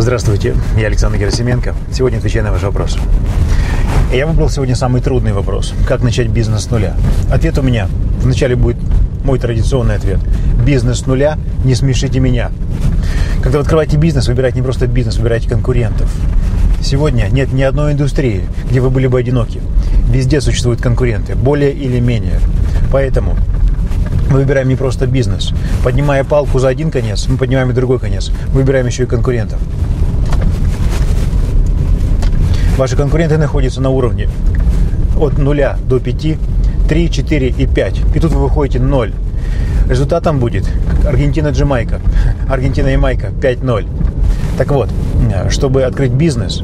Здравствуйте, я Александр Герасименко. Сегодня отвечаю на ваш вопрос. Я выбрал сегодня самый трудный вопрос. Как начать бизнес с нуля? Ответ у меня. Вначале будет мой традиционный ответ. Бизнес с нуля, не смешите меня. Когда вы открываете бизнес, выбирайте не просто бизнес, выбирайте конкурентов. Сегодня нет ни одной индустрии, где вы были бы одиноки. Везде существуют конкуренты, более или менее. Поэтому мы выбираем не просто бизнес. Поднимая палку за один конец, мы поднимаем и другой конец. Выбираем еще и конкурентов. Ваши конкуренты находятся на уровне от 0 до 5, 3, 4 и 5. И тут вы выходите 0. Результатом будет Аргентина-Джамайка, Аргентина-Ямайка 5-0. Так вот, чтобы открыть бизнес,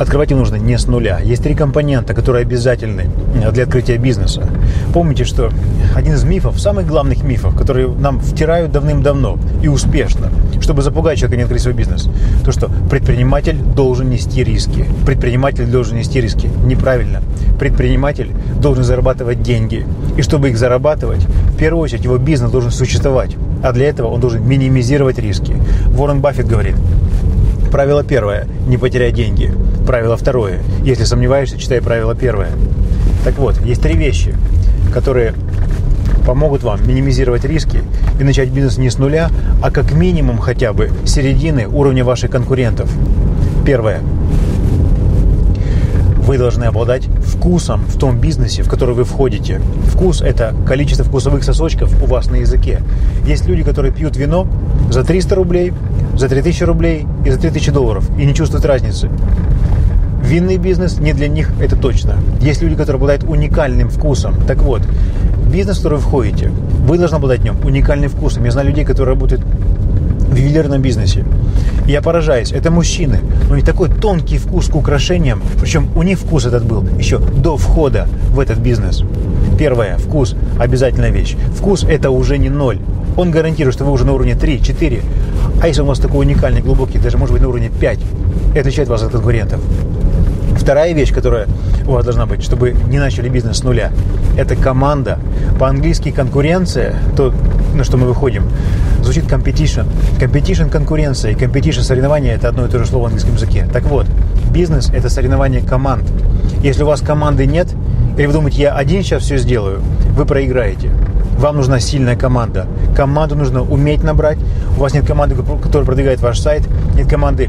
открывать его нужно не с нуля. Есть три компонента, которые обязательны для открытия бизнеса. Помните, что один из мифов, самых главных мифов, которые нам втирают давным-давно и успешно, чтобы запугать человека не открыть свой бизнес, то, что предприниматель должен нести риски. Предприниматель должен нести риски. Неправильно. Предприниматель должен зарабатывать деньги. И чтобы их зарабатывать, в первую очередь его бизнес должен существовать. А для этого он должен минимизировать риски. Уоррен Баффет говорит, Правило первое – не потеряй деньги. Правило второе – если сомневаешься, читай правило первое. Так вот, есть три вещи, которые помогут вам минимизировать риски и начать бизнес не с нуля, а как минимум хотя бы середины уровня ваших конкурентов. Первое вы должны обладать вкусом в том бизнесе, в который вы входите. Вкус – это количество вкусовых сосочков у вас на языке. Есть люди, которые пьют вино за 300 рублей, за 3000 рублей и за 3000 долларов и не чувствуют разницы. Винный бизнес не для них, это точно. Есть люди, которые обладают уникальным вкусом. Так вот, бизнес, в который вы входите, вы должны обладать в нем уникальным вкусом. Я знаю людей, которые работают в ювелирном бизнесе. Я поражаюсь. Это мужчины. Но не такой тонкий вкус к украшениям. Причем у них вкус этот был еще до входа в этот бизнес. Первое. Вкус. Обязательная вещь. Вкус это уже не ноль. Он гарантирует, что вы уже на уровне 3, 4. А если у вас такой уникальный, глубокий, даже может быть на уровне 5, это отличает вас от конкурентов. Вторая вещь, которая у вас должна быть, чтобы не начали бизнес с нуля, это команда. По-английски конкуренция, то, на что мы выходим, звучит competition. Competition – конкуренция, и competition – соревнование – это одно и то же слово в английском языке. Так вот, бизнес – это соревнование команд. Если у вас команды нет, или вы думаете, я один сейчас все сделаю, вы проиграете. Вам нужна сильная команда. Команду нужно уметь набрать. У вас нет команды, которая продвигает ваш сайт, нет команды,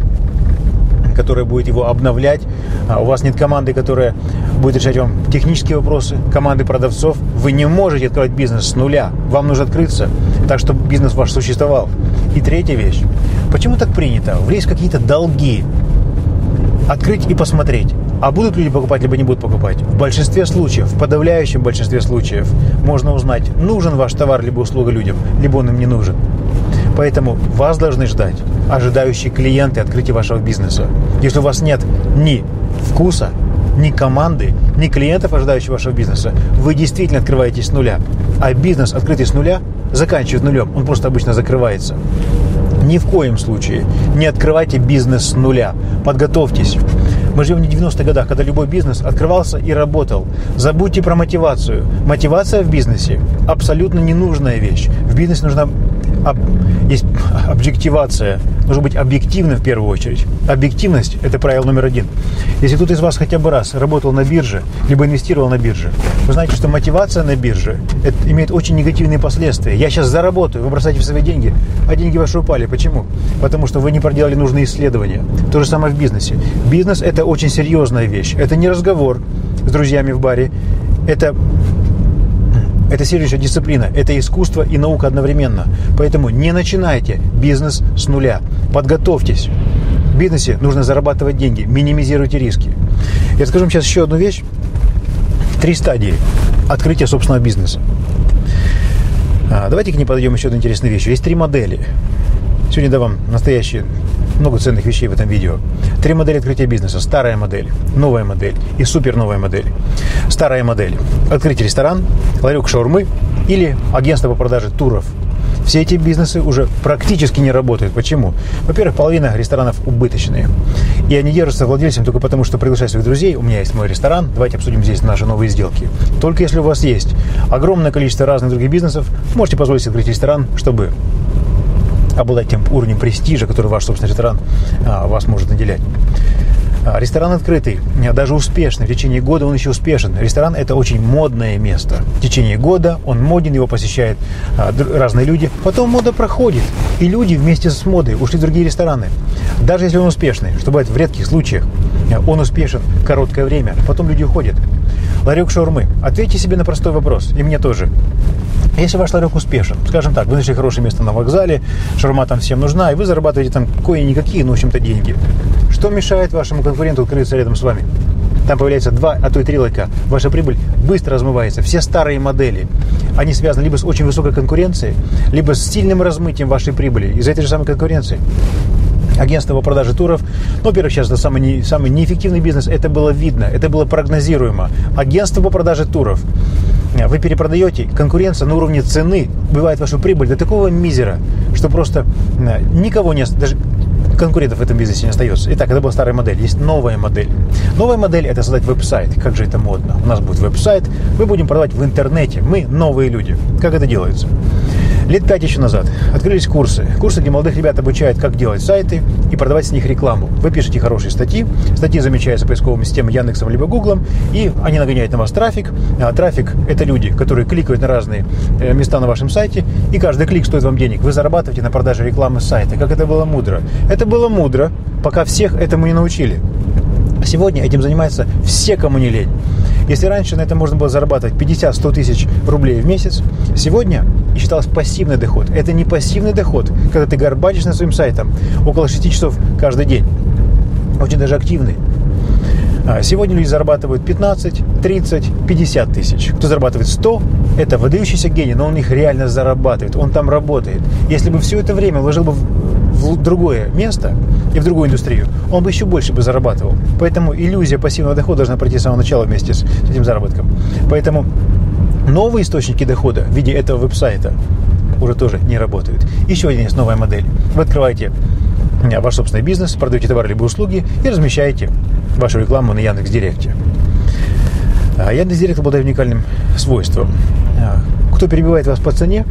которая будет его обновлять. А у вас нет команды, которая будет решать вам технические вопросы, команды продавцов. Вы не можете открывать бизнес с нуля. Вам нужно открыться, так, чтобы бизнес ваш существовал. И третья вещь. Почему так принято? Влезть какие-то долги. Открыть и посмотреть. А будут люди покупать, либо не будут покупать? В большинстве случаев, в подавляющем большинстве случаев, можно узнать, нужен ваш товар либо услуга людям, либо он им не нужен. Поэтому вас должны ждать ожидающие клиенты открытия вашего бизнеса. Если у вас нет ни вкуса, ни команды, ни клиентов, ожидающих вашего бизнеса, вы действительно открываетесь с нуля. А бизнес, открытый с нуля, заканчивает нулем. Он просто обычно закрывается. Ни в коем случае не открывайте бизнес с нуля. Подготовьтесь. Мы живем не в 90-х годах, когда любой бизнес открывался и работал. Забудьте про мотивацию. Мотивация в бизнесе абсолютно ненужная вещь. В бизнесе нужна об, есть объективация. Нужно быть объективным в первую очередь. Объективность – это правило номер один. Если кто-то из вас хотя бы раз работал на бирже, либо инвестировал на бирже, вы знаете, что мотивация на бирже это имеет очень негативные последствия. Я сейчас заработаю, вы бросаете свои деньги, а деньги ваши упали. Почему? Потому что вы не проделали нужные исследования. То же самое в бизнесе. Бизнес – это очень серьезная вещь. Это не разговор с друзьями в баре. Это это следующая дисциплина. Это искусство и наука одновременно. Поэтому не начинайте бизнес с нуля. Подготовьтесь. В бизнесе нужно зарабатывать деньги. Минимизируйте риски. Я скажу вам сейчас еще одну вещь. Три стадии открытия собственного бизнеса. А, давайте к ней подойдем еще одну интересную вещь. Есть три модели. Сегодня дам вам настоящие, много ценных вещей в этом видео. Три модели открытия бизнеса. Старая модель, новая модель и супер новая модель. Старая модель. Открыть ресторан, ларек шаурмы или агентство по продаже туров. Все эти бизнесы уже практически не работают. Почему? Во-первых, половина ресторанов убыточные. И они держатся владельцем только потому, что приглашают своих друзей. У меня есть мой ресторан. Давайте обсудим здесь наши новые сделки. Только если у вас есть огромное количество разных других бизнесов, можете позволить себе открыть ресторан, чтобы обладать тем уровнем престижа, который ваш собственный ресторан а, вас может наделять. А, ресторан открытый, а, даже успешный. В течение года он еще успешен. Ресторан – это очень модное место. В течение года он моден, его посещают разные люди. Потом мода проходит, и люди вместе с модой ушли в другие рестораны. Даже если он успешный, что бывает в редких случаях, он успешен короткое время, потом люди уходят. Ларек шаурмы. Ответьте себе на простой вопрос, и мне тоже. Если ваш ларек успешен, скажем так, вы нашли хорошее место на вокзале, шаурма там всем нужна, и вы зарабатываете там кое-никакие, ну, в общем-то, деньги. Что мешает вашему конкуренту открыться рядом с вами? Там появляется два, а то и три лайка. Ваша прибыль быстро размывается. Все старые модели, они связаны либо с очень высокой конкуренцией, либо с сильным размытием вашей прибыли из этой же самой конкуренции агентство по продаже туров. Ну, во-первых, сейчас это самый, не, самый неэффективный бизнес. Это было видно, это было прогнозируемо. Агентство по продаже туров. Вы перепродаете, конкуренция на уровне цены бывает вашу прибыль до такого мизера, что просто э, никого не... Даже конкурентов в этом бизнесе не остается. Итак, это была старая модель. Есть новая модель. Новая модель – это создать веб-сайт. Как же это модно. У нас будет веб-сайт, мы будем продавать в интернете. Мы новые люди. Как это делается? Лет пять еще назад открылись курсы. Курсы, где молодых ребят обучают, как делать сайты и продавать с них рекламу. Вы пишете хорошие статьи, статьи замечаются поисковыми системами Яндексом либо Гуглом, и они нагоняют на вас трафик. А трафик – это люди, которые кликают на разные э, места на вашем сайте, и каждый клик стоит вам денег. Вы зарабатываете на продаже рекламы с сайта. Как это было мудро? Это было мудро, пока всех этому не научили. Сегодня этим занимаются все, кому не лень. Если раньше на это можно было зарабатывать 50-100 тысяч рублей в месяц, сегодня и считалось пассивный доход. Это не пассивный доход, когда ты горбатишь на своим сайтом около 6 часов каждый день. Очень даже активный. А сегодня люди зарабатывают 15, 30, 50 тысяч. Кто зарабатывает 100, это выдающийся гений, но он их реально зарабатывает, он там работает. Если бы все это время вложил бы в другое место и в другую индустрию, он бы еще больше бы зарабатывал. Поэтому иллюзия пассивного дохода должна пройти с самого начала вместе с этим заработком. Поэтому новые источники дохода в виде этого веб-сайта уже тоже не работают. Еще один есть новая модель. Вы открываете ваш собственный бизнес, продаете товары либо услуги и размещаете вашу рекламу на Яндекс.Директе. А Яндекс.Директ обладает уникальным свойством. А, кто перебивает вас по цене,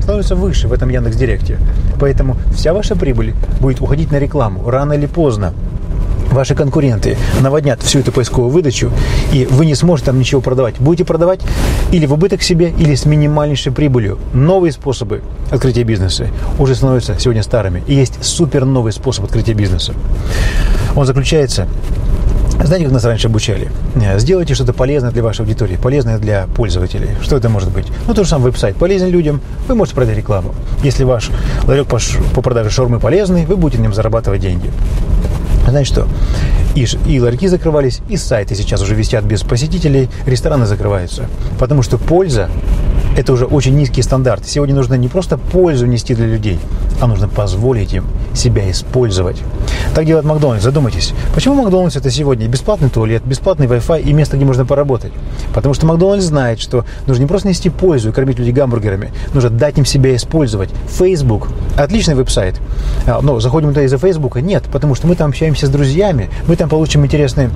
становится выше в этом Яндекс.Директе. Поэтому вся ваша прибыль будет уходить на рекламу рано или поздно ваши конкуренты наводнят всю эту поисковую выдачу, и вы не сможете там ничего продавать. Будете продавать или в убыток себе, или с минимальнейшей прибылью. Новые способы открытия бизнеса уже становятся сегодня старыми. И есть супер новый способ открытия бизнеса. Он заключается знаете, как нас раньше обучали? Сделайте что-то полезное для вашей аудитории, полезное для пользователей. Что это может быть? Ну, то же самое веб-сайт полезен людям, вы можете продать рекламу. Если ваш ларек по продаже шаурмы полезный, вы будете на нем зарабатывать деньги. Знаете что? И, и ларьки закрывались, и сайты сейчас уже висят без посетителей, рестораны закрываются. Потому что польза – это уже очень низкий стандарт. Сегодня нужно не просто пользу нести для людей, а нужно позволить им себя использовать. Так делает Макдональдс. Задумайтесь, почему Макдональдс это сегодня бесплатный туалет, бесплатный Wi-Fi и место, где можно поработать? Потому что Макдональдс знает, что нужно не просто нести пользу и кормить людей гамбургерами, нужно дать им себя использовать. Facebook – отличный веб-сайт. А, но заходим туда из-за Facebook? Нет, потому что мы там общаемся с друзьями, мы там получим интересные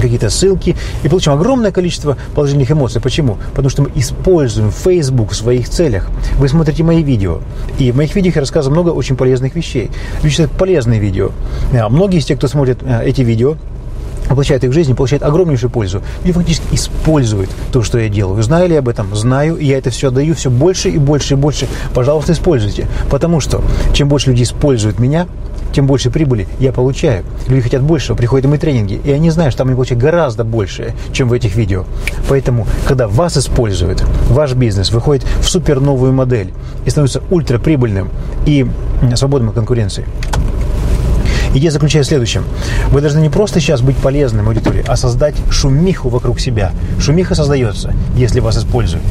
какие-то ссылки и получим огромное количество положительных эмоций. Почему? Потому что мы используем Facebook в своих целях. Вы смотрите мои видео, и в моих видео я рассказываю много очень полезных вещей. Лично полезные видео. А многие из тех, кто смотрит а, эти видео, воплощает их в жизнь, получает огромнейшую пользу. И фактически использует то, что я делаю. Знаю ли я об этом? Знаю. И я это все отдаю все больше и больше и больше. Пожалуйста, используйте. Потому что чем больше людей используют меня, тем больше прибыли я получаю. Люди хотят большего, приходят мои тренинги, и они знают, что там они получают гораздо больше, чем в этих видео. Поэтому, когда вас используют, ваш бизнес выходит в супер новую модель и становится ультраприбыльным и свободным от конкуренции. Идея заключается в следующем. Вы должны не просто сейчас быть полезным аудитории, а создать шумиху вокруг себя. Шумиха создается, если вас используют.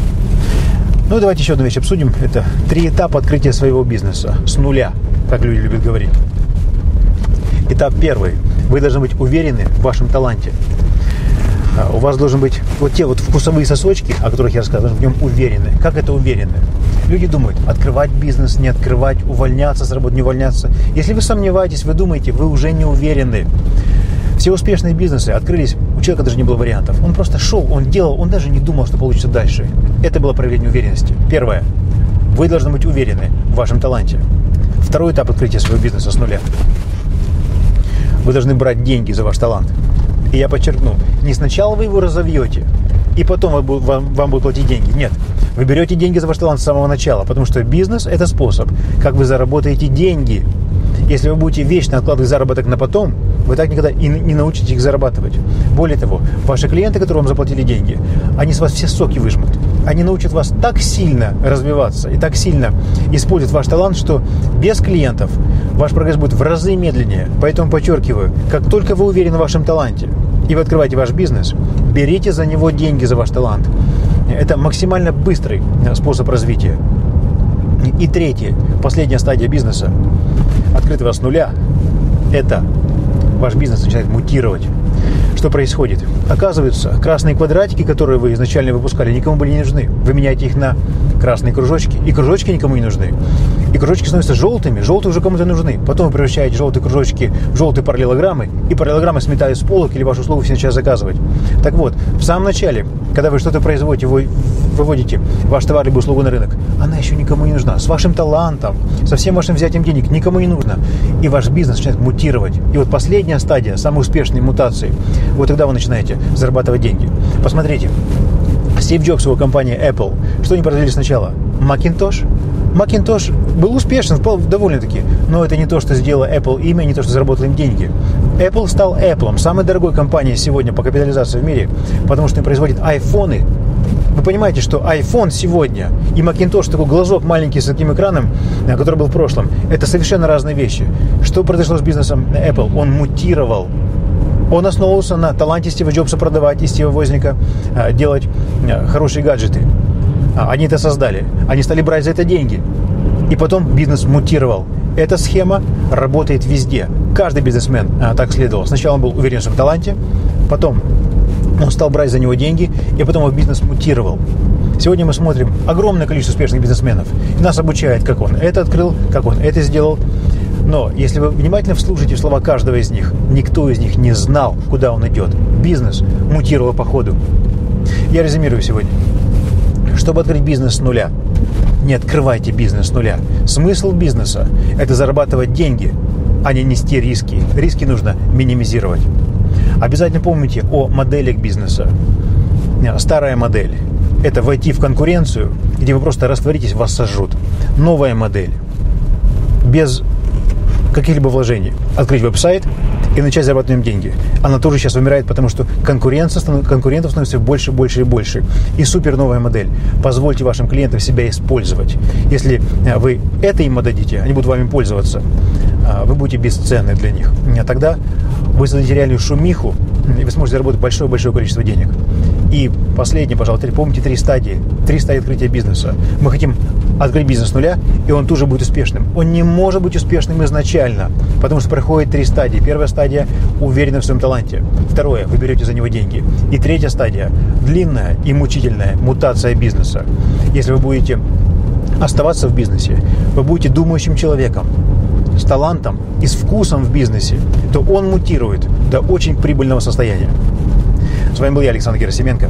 Ну, давайте еще одну вещь обсудим. Это три этапа открытия своего бизнеса. С нуля, как люди любят говорить. Этап первый. Вы должны быть уверены в вашем таланте. А, у вас должен быть вот те вот вкусовые сосочки, о которых я рассказывал, в нем уверены. Как это уверены? Люди думают, открывать бизнес, не открывать, увольняться с работы, не увольняться. Если вы сомневаетесь, вы думаете, вы уже не уверены. Все успешные бизнесы открылись, у человека даже не было вариантов. Он просто шел, он делал, он даже не думал, что получится дальше. Это было проявление уверенности. Первое. Вы должны быть уверены в вашем таланте. Второй этап открытия своего бизнеса с нуля. Вы должны брать деньги за ваш талант. И я подчеркну, не сначала вы его разовьете, и потом вам, вам будут платить деньги. Нет, вы берете деньги за ваш талант с самого начала, потому что бизнес – это способ, как вы заработаете деньги. Если вы будете вечно откладывать заработок на потом, вы так никогда и не научитесь их зарабатывать. Более того, ваши клиенты, которые вам заплатили деньги, они с вас все соки выжмут. Они научат вас так сильно развиваться и так сильно использовать ваш талант, что без клиентов ваш прогресс будет в разы медленнее. Поэтому подчеркиваю, как только вы уверены в вашем таланте, и вы открываете ваш бизнес, берите за него деньги за ваш талант. Это максимально быстрый способ развития. И третье, последняя стадия бизнеса, открытого с нуля, это ваш бизнес начинает мутировать. Что происходит? Оказывается, красные квадратики, которые вы изначально выпускали, никому были не нужны. Вы меняете их на красные кружочки, и кружочки никому не нужны. И кружочки становятся желтыми, желтые уже кому-то нужны. Потом вы превращаете желтые кружочки в желтые параллелограммы, и параллелограммы сметают с полок или вашу услугу все начинают заказывать. Так вот, в самом начале, когда вы что-то производите, вы выводите ваш товар либо услугу на рынок, она еще никому не нужна. С вашим талантом, со всем вашим взятием денег никому не нужно. И ваш бизнес начинает мутировать. И вот последняя стадия, самой успешной мутации, вот тогда вы начинаете зарабатывать деньги. Посмотрите, Стив Джобс, его компания Apple, что они продавали сначала? Macintosh? Macintosh был успешен, довольно-таки, но это не то, что сделало Apple имя, не то, что заработал им деньги. Apple стал Apple, самой дорогой компанией сегодня по капитализации в мире, потому что они производят айфоны. Вы понимаете, что iPhone сегодня и Macintosh, такой глазок маленький с таким экраном, э, который был в прошлом, это совершенно разные вещи. Что произошло с бизнесом Apple? Он мутировал. Он основывался на таланте Стива Джобса продавать и Стива Возника э, делать э, хорошие гаджеты. А, они это создали. Они стали брать за это деньги. И потом бизнес мутировал. Эта схема работает везде. Каждый бизнесмен а, так следовал. Сначала он был уверен в своем таланте, потом он стал брать за него деньги, и потом его бизнес мутировал. Сегодня мы смотрим огромное количество успешных бизнесменов. И нас обучает, как он это открыл, как он это сделал. Но если вы внимательно вслушаете слова каждого из них, никто из них не знал, куда он идет. Бизнес мутировал по ходу. Я резюмирую сегодня. Чтобы открыть бизнес с нуля, не открывайте бизнес с нуля. Смысл бизнеса – это зарабатывать деньги, а не нести риски. Риски нужно минимизировать. Обязательно помните о моделях бизнеса. Старая модель – это войти в конкуренцию, где вы просто растворитесь, вас сожрут. Новая модель – без каких-либо вложений. Открыть веб-сайт и начать зарабатывать деньги. Она тоже сейчас умирает, потому что конкуренция, конкурентов становится больше, больше и больше. И супер новая модель. Позвольте вашим клиентам себя использовать. Если э, вы это им отдадите, они будут вами пользоваться, а, вы будете бесценны для них. А тогда вы создадите реальную шумиху, и вы сможете заработать большое-большое количество денег. И последнее, пожалуйста, помните три стадии. Три стадии открытия бизнеса. Мы хотим открыть бизнес с нуля, и он тоже будет успешным. Он не может быть успешным изначально, потому что проходит три стадии. Первая стадия – уверенность в своем таланте. Второе – вы берете за него деньги. И третья стадия – длинная и мучительная мутация бизнеса. Если вы будете оставаться в бизнесе, вы будете думающим человеком, с талантом и с вкусом в бизнесе, то он мутирует до очень прибыльного состояния. С вами был я, Александр Герасименко.